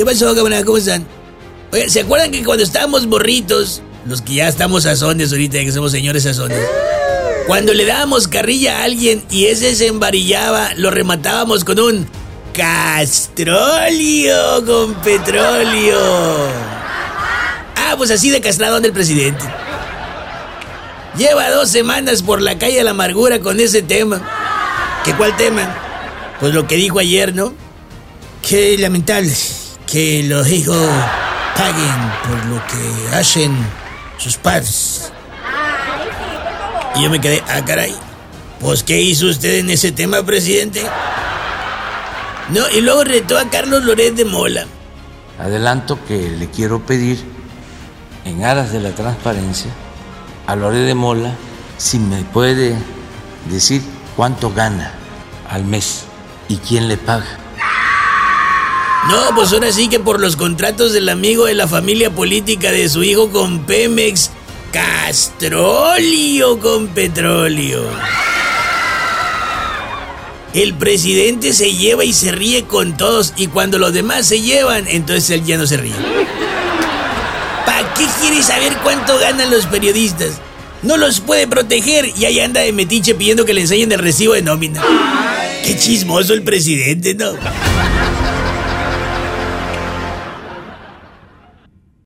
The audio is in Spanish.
¿Qué pasó, camarada? ¿Cómo están? Oye, ¿se acuerdan que cuando estábamos borritos, los que ya estamos sazones ahorita, que somos señores sazones, cuando le dábamos carrilla a alguien y ese se embarillaba, lo rematábamos con un castrolio con petróleo? Ah, pues así de castrado anda el presidente. Lleva dos semanas por la calle de la amargura con ese tema. ¿Qué cuál tema? Pues lo que dijo ayer, ¿no? Qué lamentable que los hijos paguen por lo que hacen sus padres. Y yo me quedé, ah, caray. Pues, ¿qué hizo usted en ese tema, presidente? No, y luego retó a Carlos Loret de Mola. Adelanto que le quiero pedir, en aras de la transparencia, a Loret de Mola si me puede decir cuánto gana al mes y quién le paga. No, pues ahora sí que por los contratos del amigo de la familia política de su hijo con Pemex, Castrolio con petróleo. El presidente se lleva y se ríe con todos y cuando los demás se llevan, entonces él ya no se ríe. ¿Para qué quiere saber cuánto ganan los periodistas? No los puede proteger y ahí anda de metiche pidiendo que le enseñen el recibo de nómina. Qué chismoso el presidente, ¿no?